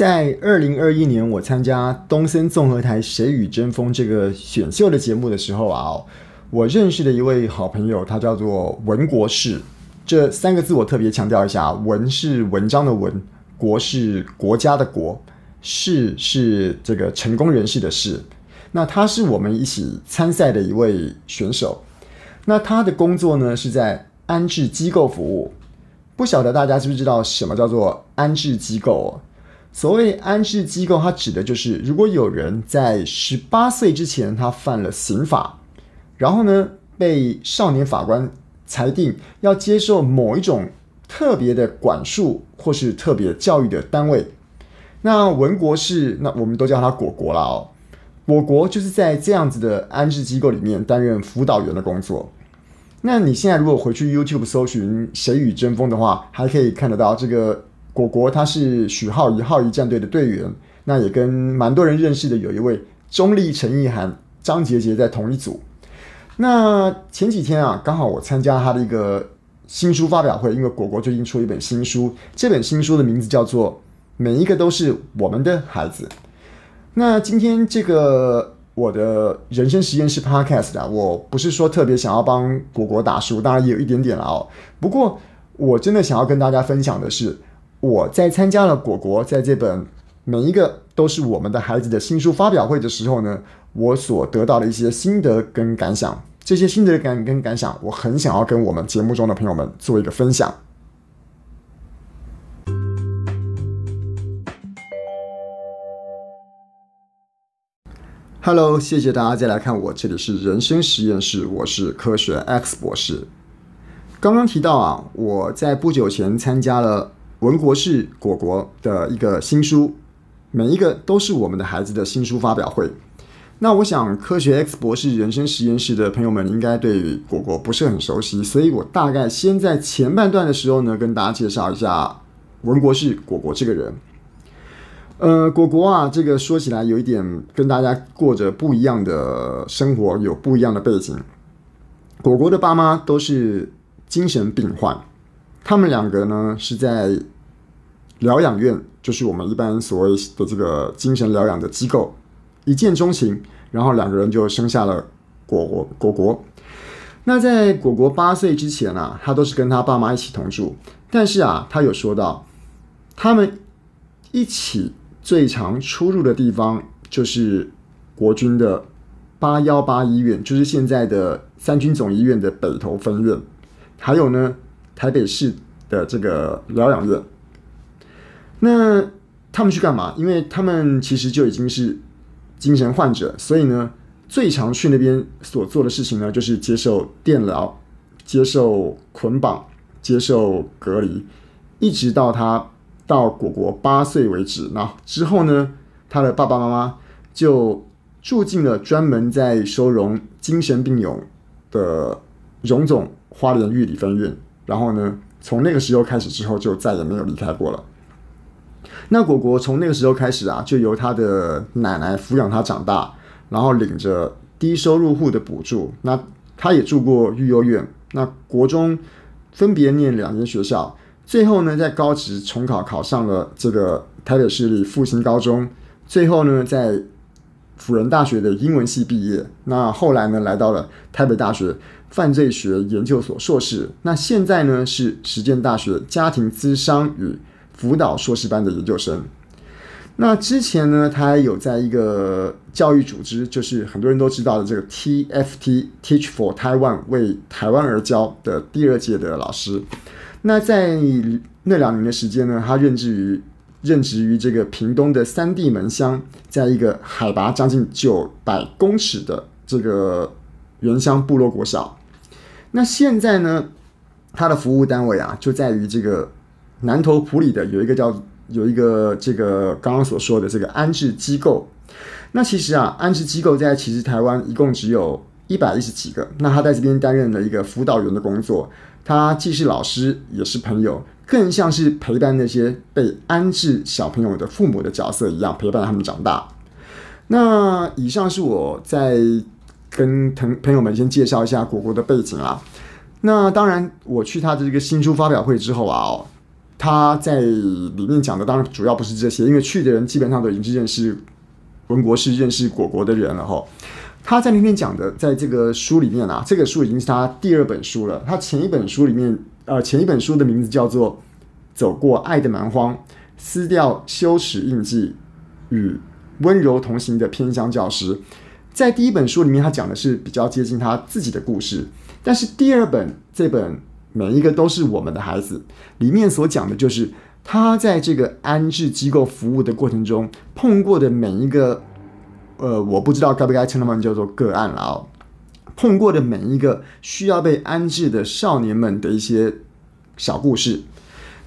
在二零二一年，我参加东森综合台《谁与争锋》这个选秀的节目的时候啊，我认识的一位好朋友，他叫做文国士。这三个字我特别强调一下：文是文章的文，国是国家的国，士是这个成功人士的士。那他是我们一起参赛的一位选手。那他的工作呢，是在安置机构服务。不晓得大家知不知道什么叫做安置机构？所谓安置机构，它指的就是如果有人在十八岁之前他犯了刑法，然后呢被少年法官裁定要接受某一种特别的管束或是特别教育的单位，那文国士，那我们都叫他果果了哦。果果就是在这样子的安置机构里面担任辅导员的工作。那你现在如果回去 YouTube 搜寻《谁与争锋》的话，还可以看得到这个。果果他是许浩一浩一战队的队员，那也跟蛮多人认识的有一位中立陈意涵、张杰杰在同一组。那前几天啊，刚好我参加他的一个新书发表会，因为果果最近出了一本新书，这本新书的名字叫做《每一个都是我们的孩子》。那今天这个我的人生实验室 Podcast 啊，我不是说特别想要帮果果打书，当然也有一点点了哦。不过我真的想要跟大家分享的是。我在参加了果果在这本每一个都是我们的孩子的新书发表会的时候呢，我所得到的一些心得跟感想，这些心得感跟感想，我很想要跟我们节目中的朋友们做一个分享。Hello，谢谢大家再来看我，这里是人生实验室，我是科学 X 博士。刚刚提到啊，我在不久前参加了。文国士果果的一个新书，每一个都是我们的孩子的新书发表会。那我想，科学 X 博士人生实验室的朋友们应该对果果不是很熟悉，所以我大概先在前半段的时候呢，跟大家介绍一下文国士果果这个人。呃，果果啊，这个说起来有一点跟大家过着不一样的生活，有不一样的背景。果果的爸妈都是精神病患。他们两个呢是在疗养院，就是我们一般所谓的这个精神疗养的机构，一见钟情，然后两个人就生下了果果果果。那在果果八岁之前啊，他都是跟他爸妈一起同住。但是啊，他有说到，他们一起最常出入的地方就是国军的八幺八医院，就是现在的三军总医院的北投分院，还有呢。台北市的这个疗养院，那他们去干嘛？因为他们其实就已经是精神患者，所以呢，最常去那边所做的事情呢，就是接受电疗、接受捆绑、接受隔离，一直到他到果果八岁为止。那之后呢，他的爸爸妈妈就住进了专门在收容精神病友的荣总花莲玉里分院。然后呢，从那个时候开始之后，就再也没有离开过了。那果果从那个时候开始啊，就由他的奶奶抚养他长大，然后领着低收入户的补助。那他也住过育幼院，那国中分别念两间学校，最后呢，在高职重考考上了这个台北市立复兴高中，最后呢，在辅仁大学的英文系毕业。那后来呢，来到了台北大学。犯罪学研究所硕士，那现在呢是实践大学家庭咨商与辅导硕士班的研究生。那之前呢，他还有在一个教育组织，就是很多人都知道的这个 TFT Teach for Taiwan 为台湾而教的第二届的老师。那在那两年的时间呢，他任职于任职于这个屏东的三地门乡，在一个海拔将近九百公尺的这个原乡部落国小。那现在呢，他的服务单位啊，就在于这个南投埔里的有一个叫有一个这个刚刚所说的这个安置机构。那其实啊，安置机构在其实台湾一共只有一百一十几个。那他在这边担任了一个辅导员的工作，他既是老师，也是朋友，更像是陪伴那些被安置小朋友的父母的角色一样，陪伴他们长大。那以上是我在。跟朋朋友们先介绍一下果果的背景啊。那当然，我去他的这个新书发表会之后啊，哦，他在里面讲的当然主要不是这些，因为去的人基本上都已经是认识文国士、认识果果的人了哈。他在那边讲的，在这个书里面啊，这个书已经是他第二本书了。他前一本书里面，呃，前一本书的名字叫做《走过爱的蛮荒》，撕掉羞耻印记，与温柔同行的偏乡教师。在第一本书里面，他讲的是比较接近他自己的故事，但是第二本这本每一个都是我们的孩子，里面所讲的就是他在这个安置机构服务的过程中碰过的每一个。呃，我不知道该不该称他们叫做个案了哦。碰过的每一个需要被安置的少年们的一些小故事。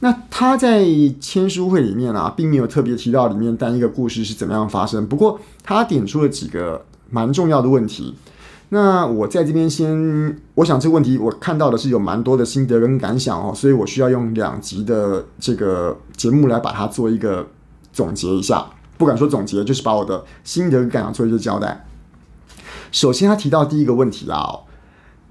那他在签书会里面啊，并没有特别提到里面单一个故事是怎么样发生。不过他点出了几个蛮重要的问题。那我在这边先，我想这个问题我看到的是有蛮多的心得跟感想哦，所以我需要用两集的这个节目来把它做一个总结一下。不敢说总结，就是把我的心得跟感想做一个交代。首先，他提到第一个问题啊，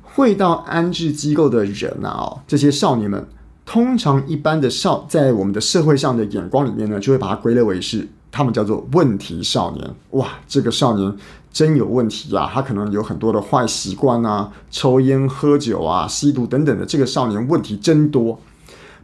会到安置机构的人啊，这些少年们，通常一般的少在我们的社会上的眼光里面呢，就会把它归类为是他们叫做问题少年。哇，这个少年真有问题啊！他可能有很多的坏习惯啊，抽烟、喝酒啊、吸毒等等的。这个少年问题真多。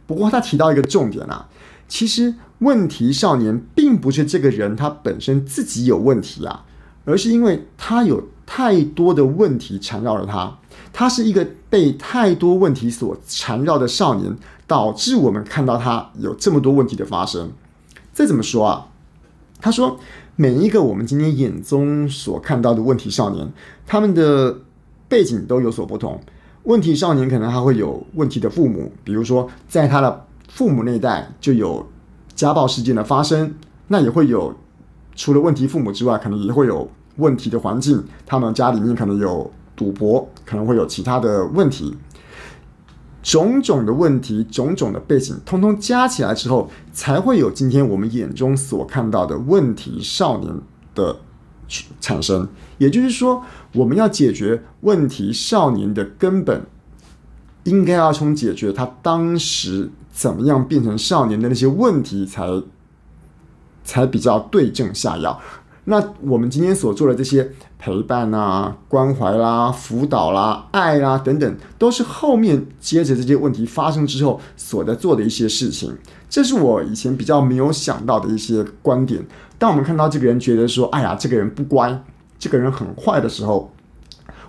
不过他提到一个重点啊。其实问题少年并不是这个人他本身自己有问题啊，而是因为他有太多的问题缠绕着他，他是一个被太多问题所缠绕的少年，导致我们看到他有这么多问题的发生。这怎么说啊？他说，每一个我们今天眼中所看到的问题少年，他们的背景都有所不同。问题少年可能他会有问题的父母，比如说在他的。父母那一代就有家暴事件的发生，那也会有除了问题父母之外，可能也会有问题的环境。他们家里面可能有赌博，可能会有其他的问题，种种的问题，种种的背景，通通加起来之后，才会有今天我们眼中所看到的问题少年的产生。也就是说，我们要解决问题少年的根本。应该要从解决他当时怎么样变成少年的那些问题才才比较对症下药。那我们今天所做的这些陪伴呐、关怀啦、辅导啦、爱啦等等，都是后面接着这些问题发生之后所在做的一些事情。这是我以前比较没有想到的一些观点。当我们看到这个人觉得说：“哎呀，这个人不乖，这个人很坏”的时候。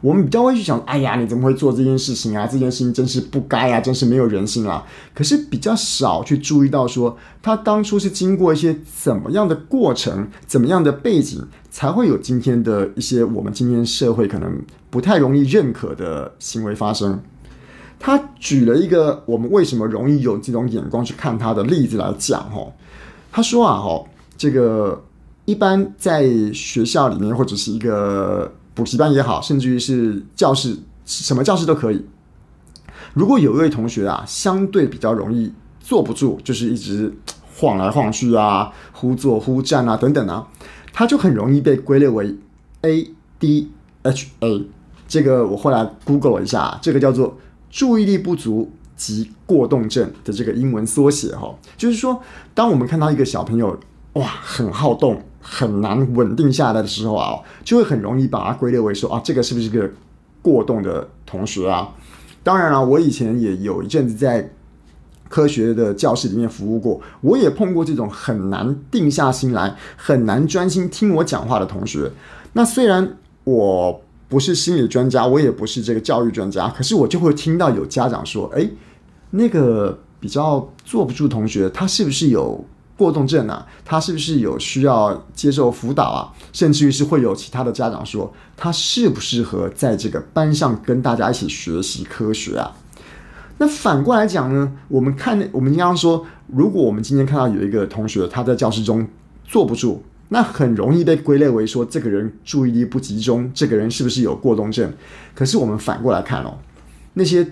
我们比较会去想，哎呀，你怎么会做这件事情啊？这件事情真是不该啊，真是没有人性啊。可是比较少去注意到说，他当初是经过一些怎么样的过程，怎么样的背景，才会有今天的一些我们今天社会可能不太容易认可的行为发生。他举了一个我们为什么容易有这种眼光去看他的例子来讲，哈，他说啊，哈，这个一般在学校里面或者是一个。补习班也好，甚至于是教室，什么教室都可以。如果有一位同学啊，相对比较容易坐不住，就是一直晃来晃去啊，忽坐忽站啊等等啊，他就很容易被归类为 ADHA。这个我后来 Google 了一下，这个叫做注意力不足及过动症的这个英文缩写哈，就是说，当我们看到一个小朋友哇，很好动。很难稳定下来的时候啊，就会很容易把它归类为说啊，这个是不是个过动的同学啊？当然了，我以前也有一阵子在科学的教室里面服务过，我也碰过这种很难定下心来、很难专心听我讲话的同学。那虽然我不是心理专家，我也不是这个教育专家，可是我就会听到有家长说：“诶，那个比较坐不住同学，他是不是有？”过动症啊，他是不是有需要接受辅导啊？甚至于是会有其他的家长说，他适不适合在这个班上跟大家一起学习科学啊？那反过来讲呢，我们看，我们刚刚说，如果我们今天看到有一个同学他在教室中坐不住，那很容易被归类为说这个人注意力不集中，这个人是不是有过动症？可是我们反过来看哦，那些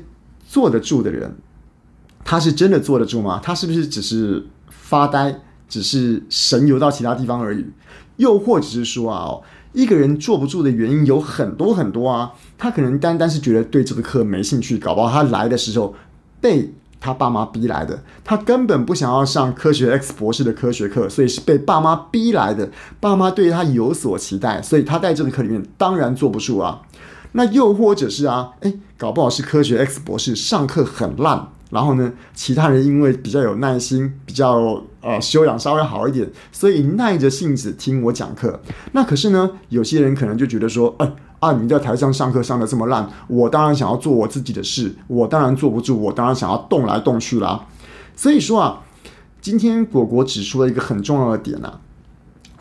坐得住的人，他是真的坐得住吗？他是不是只是？发呆只是神游到其他地方而已，又或者是说啊，一个人坐不住的原因有很多很多啊，他可能单单是觉得对这个课没兴趣，搞不好他来的时候被他爸妈逼来的，他根本不想要上科学 X 博士的科学课，所以是被爸妈逼来的。爸妈对他有所期待，所以他在这个课里面当然坐不住啊。那又或者是啊，诶，搞不好是科学 X 博士上课很烂，然后呢，其他人因为比较有耐心，比较呃修养稍微好一点，所以耐着性子听我讲课。那可是呢，有些人可能就觉得说，哎。啊！你在台上上课上得这么烂，我当然想要做我自己的事，我当然坐不住，我当然想要动来动去啦。所以说啊，今天果果指出了一个很重要的点啊，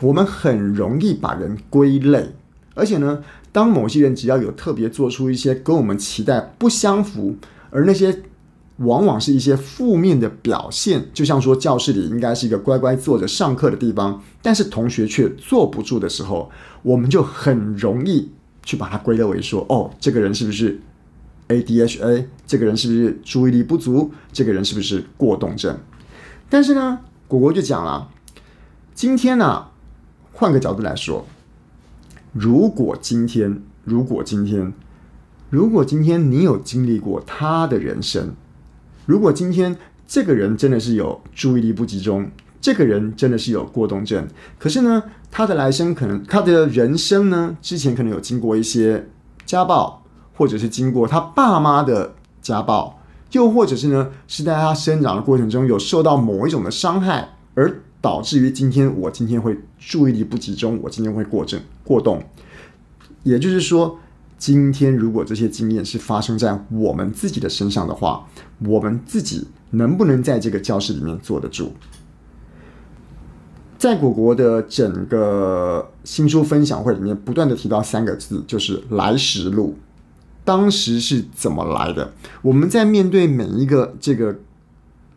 我们很容易把人归类，而且呢，当某些人只要有特别做出一些跟我们期待不相符，而那些往往是一些负面的表现，就像说教室里应该是一个乖乖坐着上课的地方，但是同学却坐不住的时候，我们就很容易。去把它归类为说，哦，这个人是不是 A D H A，这个人是不是注意力不足？这个人是不是过动症？但是呢，果果就讲了，今天呢、换个角度来说，如果今天，如果今天，如果今天你有经历过他的人生，如果今天这个人真的是有注意力不集中。这个人真的是有过动症，可是呢，他的来生可能他的人生呢，之前可能有经过一些家暴，或者是经过他爸妈的家暴，又或者是呢，是在他生长的过程中有受到某一种的伤害，而导致于今天我今天会注意力不集中，我今天会过症过动。也就是说，今天如果这些经验是发生在我们自己的身上的话，我们自己能不能在这个教室里面坐得住？在果果的整个新书分享会里面，不断的提到三个字，就是“来时路”。当时是怎么来的？我们在面对每一个这个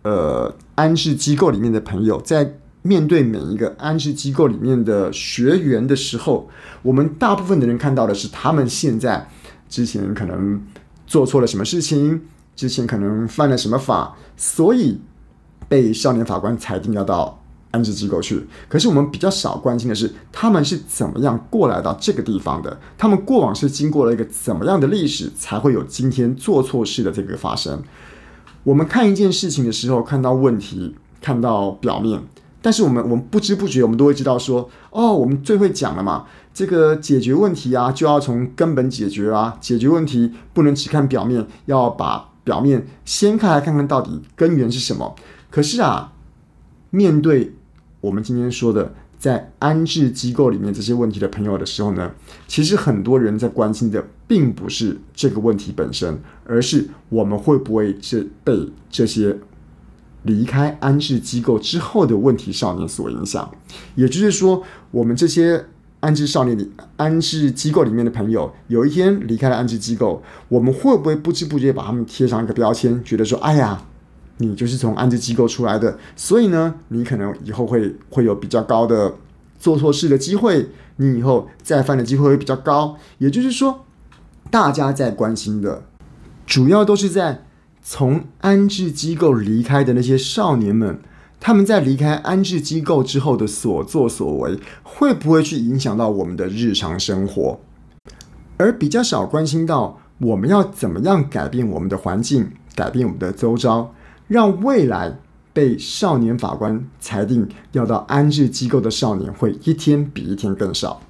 呃安置机构里面的朋友，在面对每一个安置机构里面的学员的时候，我们大部分的人看到的是他们现在之前可能做错了什么事情，之前可能犯了什么法，所以被少年法官裁定要到。安置机构去，可是我们比较少关心的是，他们是怎么样过来到这个地方的？他们过往是经过了一个怎么样的历史，才会有今天做错事的这个发生？我们看一件事情的时候，看到问题，看到表面，但是我们我们不知不觉，我们都会知道说，哦，我们最会讲了嘛，这个解决问题啊，就要从根本解决啊，解决问题不能只看表面，要把表面掀开来看看到底根源是什么。可是啊，面对我们今天说的，在安置机构里面这些问题的朋友的时候呢，其实很多人在关心的并不是这个问题本身，而是我们会不会这被这些离开安置机构之后的问题少年所影响。也就是说，我们这些安置少年里、安置机构里面的朋友，有一天离开了安置机构，我们会不会不知不觉把他们贴上一个标签，觉得说，哎呀。你就是从安置机构出来的，所以呢，你可能以后会会有比较高的做错事的机会，你以后再犯的机会会比较高。也就是说，大家在关心的，主要都是在从安置机构离开的那些少年们，他们在离开安置机构之后的所作所为，会不会去影响到我们的日常生活？而比较少关心到，我们要怎么样改变我们的环境，改变我们的周遭。让未来被少年法官裁定要到安置机构的少年会一天比一天更少。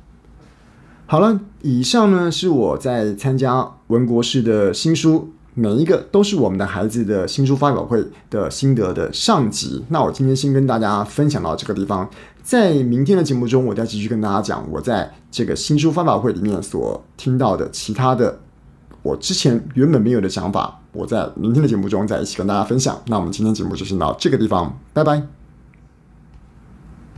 好了，以上呢是我在参加文国士的新书，每一个都是我们的孩子的新书发表会的心得的上集。那我今天先跟大家分享到这个地方，在明天的节目中，我再继续跟大家讲我在这个新书发表会里面所听到的其他的。我之前原本没有的想法，我在明天的节目中再一起跟大家分享。那我们今天节目就先到这个地方，拜拜。